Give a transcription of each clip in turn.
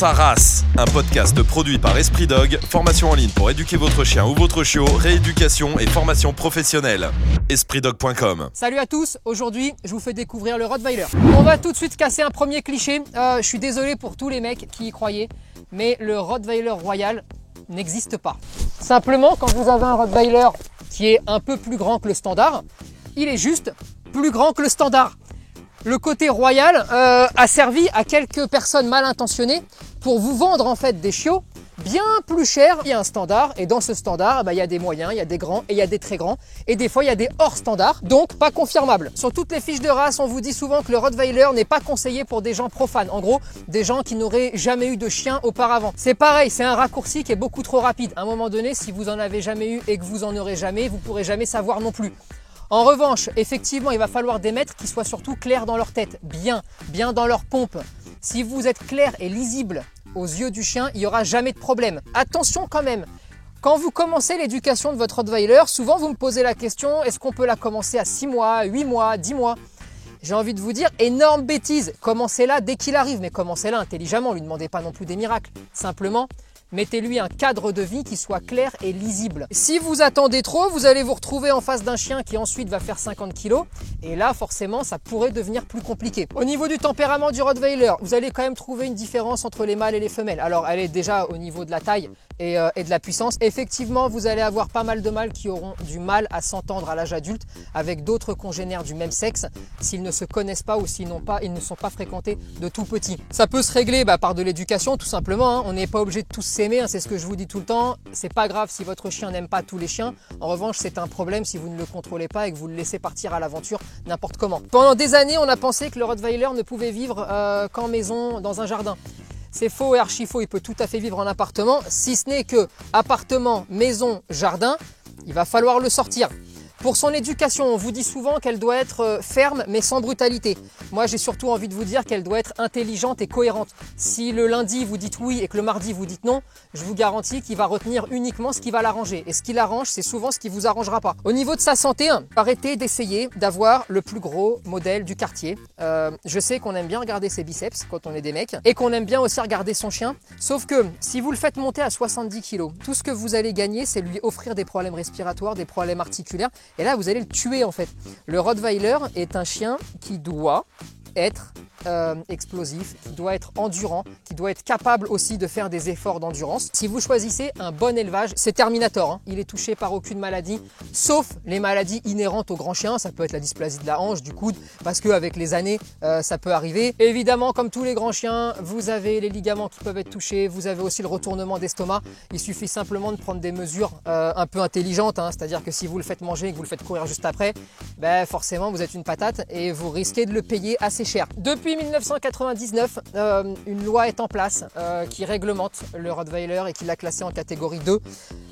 sa race, un podcast produit par Esprit Dog, formation en ligne pour éduquer votre chien ou votre chiot, rééducation et formation professionnelle. EspritDog.com Salut à tous, aujourd'hui je vous fais découvrir le Rottweiler. On va tout de suite casser un premier cliché. Euh, je suis désolé pour tous les mecs qui y croyaient, mais le Rottweiler royal n'existe pas. Simplement, quand vous avez un Rottweiler qui est un peu plus grand que le standard, il est juste plus grand que le standard. Le côté royal euh, a servi à quelques personnes mal intentionnées pour vous vendre en fait des chiots bien plus chers. Il y a un standard et dans ce standard, bah, il y a des moyens, il y a des grands et il y a des très grands. Et des fois, il y a des hors standards, donc pas confirmables. Sur toutes les fiches de race, on vous dit souvent que le Rottweiler n'est pas conseillé pour des gens profanes. En gros, des gens qui n'auraient jamais eu de chien auparavant. C'est pareil, c'est un raccourci qui est beaucoup trop rapide. À un moment donné, si vous en avez jamais eu et que vous en aurez jamais, vous pourrez jamais savoir non plus. En revanche, effectivement, il va falloir des maîtres qui soient surtout clairs dans leur tête, bien, bien dans leur pompe. Si vous êtes clair et lisible aux yeux du chien, il n'y aura jamais de problème. Attention quand même, quand vous commencez l'éducation de votre Rottweiler, souvent vous me posez la question, est-ce qu'on peut la commencer à 6 mois, 8 mois, 10 mois? J'ai envie de vous dire, énorme bêtise. Commencez-la dès qu'il arrive, mais commencez-la intelligemment. Lui demandez pas non plus des miracles. Simplement, Mettez-lui un cadre de vie qui soit clair et lisible. Si vous attendez trop, vous allez vous retrouver en face d'un chien qui ensuite va faire 50 kg. Et là, forcément, ça pourrait devenir plus compliqué. Au niveau du tempérament du Rottweiler, vous allez quand même trouver une différence entre les mâles et les femelles. Alors, elle est déjà au niveau de la taille et, euh, de la puissance. Effectivement, vous allez avoir pas mal de mâles qui auront du mal à s'entendre à l'âge adulte avec d'autres congénères du même sexe s'ils ne se connaissent pas ou s'ils n'ont pas, ils ne sont pas fréquentés de tout petit. Ça peut se régler bah, par de l'éducation, tout simplement. Hein. On n'est pas obligé de tous Hein, c'est ce que je vous dis tout le temps. C'est pas grave si votre chien n'aime pas tous les chiens. En revanche, c'est un problème si vous ne le contrôlez pas et que vous le laissez partir à l'aventure n'importe comment. Pendant des années, on a pensé que le Rottweiler ne pouvait vivre euh, qu'en maison, dans un jardin. C'est faux et archi faux, il peut tout à fait vivre en appartement, si ce n'est que appartement, maison, jardin, il va falloir le sortir. Pour son éducation, on vous dit souvent qu'elle doit être euh, ferme mais sans brutalité. Moi, j'ai surtout envie de vous dire qu'elle doit être intelligente et cohérente. Si le lundi vous dites oui et que le mardi vous dites non, je vous garantis qu'il va retenir uniquement ce qui va l'arranger. Et ce qui l'arrange, c'est souvent ce qui vous arrangera pas. Au niveau de sa santé, hein, arrêtez d'essayer d'avoir le plus gros modèle du quartier. Euh, je sais qu'on aime bien regarder ses biceps quand on est des mecs et qu'on aime bien aussi regarder son chien. Sauf que si vous le faites monter à 70 kg, tout ce que vous allez gagner, c'est lui offrir des problèmes respiratoires, des problèmes articulaires et là, vous allez le tuer en fait. Le Rottweiler est un chien qui doit être euh, explosif, qui doit être endurant, qui doit être capable aussi de faire des efforts d'endurance. Si vous choisissez un bon élevage, c'est Terminator. Hein. Il est touché par aucune maladie, sauf les maladies inhérentes aux grands chiens. Ça peut être la dysplasie de la hanche, du coude, parce qu'avec les années, euh, ça peut arriver. Évidemment, comme tous les grands chiens, vous avez les ligaments qui peuvent être touchés, vous avez aussi le retournement d'estomac. Il suffit simplement de prendre des mesures euh, un peu intelligentes, hein. c'est-à-dire que si vous le faites manger et que vous le faites courir juste après, ben forcément vous êtes une patate et vous risquez de le payer assez cher. Depuis 1999, euh, une loi est en place euh, qui réglemente le Rottweiler et qui l'a classé en catégorie 2.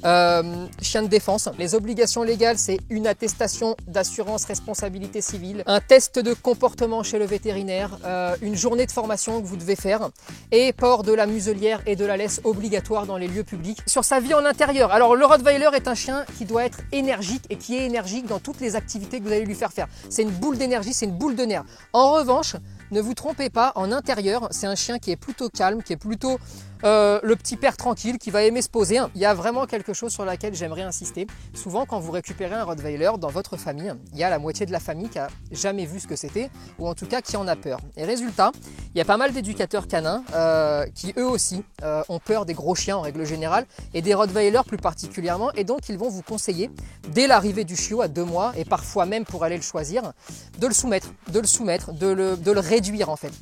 Euh, chien de défense. Les obligations légales, c'est une attestation d'assurance responsabilité civile, un test de comportement chez le vétérinaire, une journée de formation que vous devez faire et port de la muselière et de la laisse obligatoire dans les lieux publics. Sur sa vie en intérieur. Alors le Rottweiler est un chien qui doit être énergique et qui est énergique dans toutes les activités que vous allez lui faire faire. C'est une boule d'énergie, c'est une boule de nerfs. En revanche, ne vous trompez pas, en intérieur, c'est un chien qui est plutôt calme, qui est plutôt euh, le petit père tranquille qui va aimer se poser. Il y a vraiment quelque chose sur laquelle j'aimerais insister. Souvent, quand vous récupérez un Rottweiler dans votre famille, il y a la moitié de la famille qui a jamais vu ce que c'était, ou en tout cas qui en a peur. Et résultat, il y a pas mal d'éducateurs canins euh, qui eux aussi euh, ont peur des gros chiens en règle générale, et des Rottweilers plus particulièrement, et donc ils vont vous conseiller, dès l'arrivée du chiot à deux mois, et parfois même pour aller le choisir, de le soumettre, de le soumettre, de le, de le réduire en fait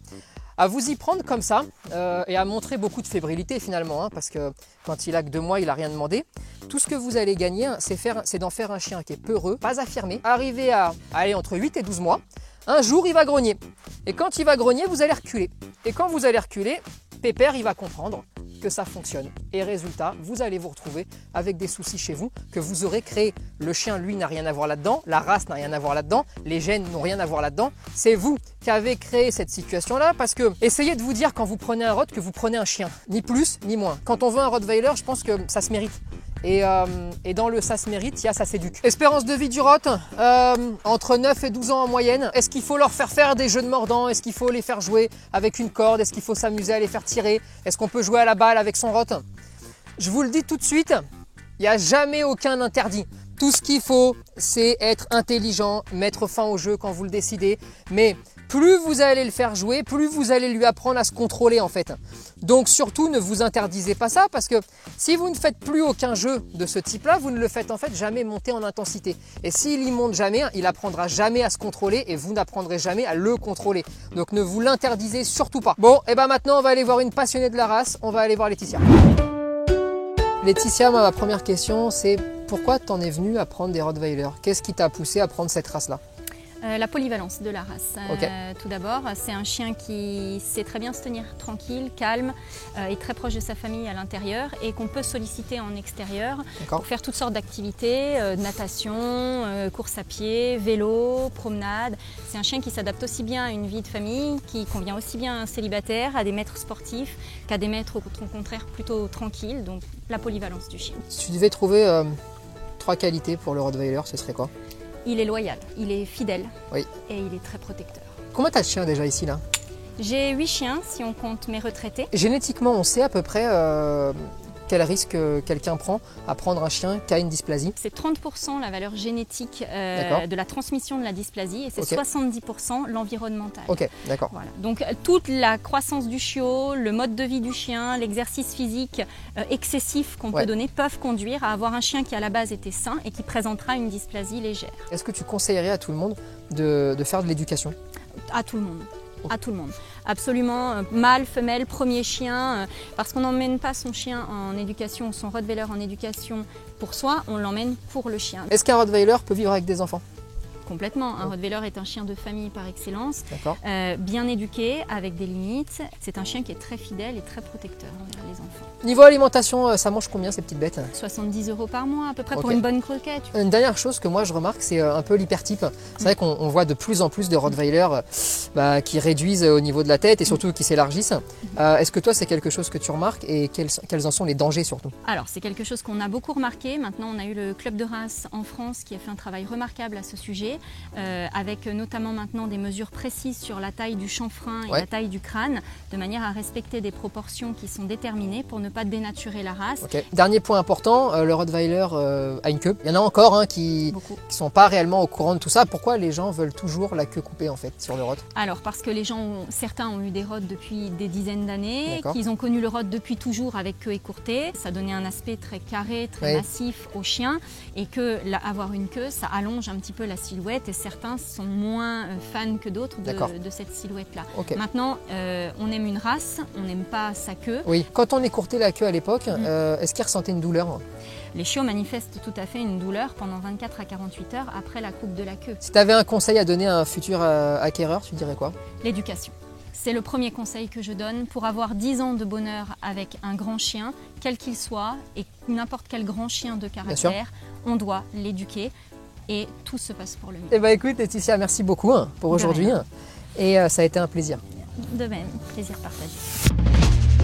à vous y prendre comme ça euh, et à montrer beaucoup de fébrilité finalement, hein, parce que quand il a que deux mois, il a rien demandé. Tout ce que vous allez gagner, c'est d'en faire un chien qui est peureux, pas affirmé, arrivé à aller entre 8 et 12 mois. Un jour, il va grogner. Et quand il va grogner, vous allez reculer. Et quand vous allez reculer, Pépère, il va comprendre que ça fonctionne. Et résultat, vous allez vous retrouver avec des soucis chez vous que vous aurez créés. Le chien, lui, n'a rien à voir là-dedans, la race n'a rien à voir là-dedans, les gènes n'ont rien à voir là-dedans. C'est vous qui avez créé cette situation-là parce que essayez de vous dire quand vous prenez un rot que vous prenez un chien. Ni plus, ni moins. Quand on veut un Rottweiler, je pense que ça se mérite. Et, euh, et dans le ça se mérite, il y a ça s'éduque. Espérance de vie du rot, euh, entre 9 et 12 ans en moyenne. Est-ce qu'il faut leur faire faire des jeux de mordant? Est-ce qu'il faut les faire jouer avec une corde? Est-ce qu'il faut s'amuser à les faire tirer? Est-ce qu'on peut jouer à la balle avec son rot Je vous le dis tout de suite, il n'y a jamais aucun interdit. Tout ce qu'il faut, c'est être intelligent, mettre fin au jeu quand vous le décidez. Mais plus vous allez le faire jouer, plus vous allez lui apprendre à se contrôler en fait. Donc surtout ne vous interdisez pas ça parce que si vous ne faites plus aucun jeu de ce type-là, vous ne le faites en fait jamais monter en intensité. Et s'il y monte jamais, il apprendra jamais à se contrôler et vous n'apprendrez jamais à le contrôler. Donc ne vous l'interdisez surtout pas. Bon, et ben maintenant on va aller voir une passionnée de la race, on va aller voir Laetitia. Laetitia, ma première question, c'est pourquoi t'en es venue à prendre des Rottweiler Qu'est-ce qui t'a poussé à prendre cette race-là? Euh, la polyvalence de la race. Euh, tout d'abord, c'est un chien qui sait très bien se tenir tranquille, calme, euh, et très proche de sa famille à l'intérieur et qu'on peut solliciter en extérieur pour faire toutes sortes d'activités, euh, natation, course à pied, vélo, promenade. C'est un chien qui s'adapte aussi bien à une vie de famille, qui convient aussi bien à un célibataire, à des maîtres sportifs, qu'à des maîtres au contraire plutôt tranquilles. Donc la polyvalence du chien. Si tu devais trouver trois qualités pour le Rottweiler, ce serait quoi? Il est loyal, il est fidèle Oui. et il est très protecteur. Combien t'as de chiens déjà ici là? J'ai huit chiens si on compte mes retraités. Génétiquement, on sait à peu près euh, quel risque euh, quelqu'un prend à prendre un chien qui a une dysplasie. C'est 30% la valeur génétique euh, de la transmission de la dysplasie et c'est Ok. 70% l'environnemental. Ok, d'accord. Voilà. Donc euh, toute la croissance du chiot, le mode de vie du chien, l'exercice physique euh, excessif qu'on Ouais. peut donner peuvent conduire à avoir un chien qui à la base était sain et qui présentera une dysplasie légère. Est-ce que tu conseillerais à tout le monde de, de faire de l'éducation? À tout le monde. À tout le monde. Absolument, euh, mâle, femelle, premier chien, euh, parce qu'on n'emmène pas son chien en éducation, son Rottweiler en éducation pour soi, on l'emmène pour le chien. Est-ce qu'un Rottweiler peut vivre avec des enfants? Complètement. Un Rottweiler est un chien de famille par excellence, D'accord. euh, bien éduqué, avec des limites. C'est un chien qui est très fidèle et très protecteur envers les enfants. Niveau alimentation, euh, ça mange combien ces petites bêtes 70 euros par mois à peu près pour une bonne croquette. Une dernière chose que moi je remarque, c'est euh, un peu l'hypertype. C'est vrai qu'on on voit de plus en plus de Rottweiler bah, qui réduisent au niveau de la tête et surtout qui s'élargissent. Euh, Est-ce que toi c'est quelque chose que tu remarques et quels, quels en sont les dangers surtout? Alors c'est quelque chose qu'on a beaucoup remarqué. Maintenant on a eu le club de race en France qui a fait un travail remarquable à ce sujet, euh, avec notamment maintenant des mesures précises sur la taille du chanfrein et Ouais. la taille du crâne, de manière à respecter des proportions qui sont déterminées pour ne pas dénaturer la race. Dernier point important, euh, le Rottweiler euh, a une queue. Il y en a encore hein, qui ne sont pas réellement au courant de tout ça. Pourquoi les gens veulent toujours la queue coupée en fait sur le Rott Alors parce que les gens, ont- certains ont eu des rods depuis des dizaines d'années, qu'ils ont connu le rod depuis toujours avec queue écourtée. Ça donnait un aspect très carré, très Oui. massif au chien et que avoir une queue, ça allonge un petit peu la silhouette et certains sont moins euh, fans que d'autres de, de cette silhouette-là. Maintenant, euh, on aime une race, on n'aime pas sa queue. Oui. Quand on écourtait la queue à l'époque, Mm. euh, est-ce qu'il ressentait une douleur? Les chiots manifestent tout à fait une douleur pendant 24 à 48 heures après la coupe de la queue. Si tu avais un conseil à donner à un futur euh, acquéreur, tu dirais quoi? L'éducation. C'est le premier conseil que je donne pour avoir 10 ans de bonheur avec un grand chien, quel qu'il soit, et n'importe quel grand chien de caractère, on doit l'éduquer et tout se passe pour le mieux. Eh ben écoute Laetitia, merci beaucoup hein, pour aujourd'hui. rien. Et euh, ça a été un plaisir. De même, plaisir partagé.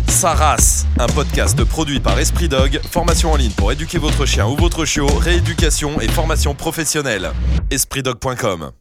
Sa race, un podcast produit par Esprit Dog, formation en ligne pour éduquer votre chien ou votre chiot, rééducation et formation professionnelle. EspritDog.com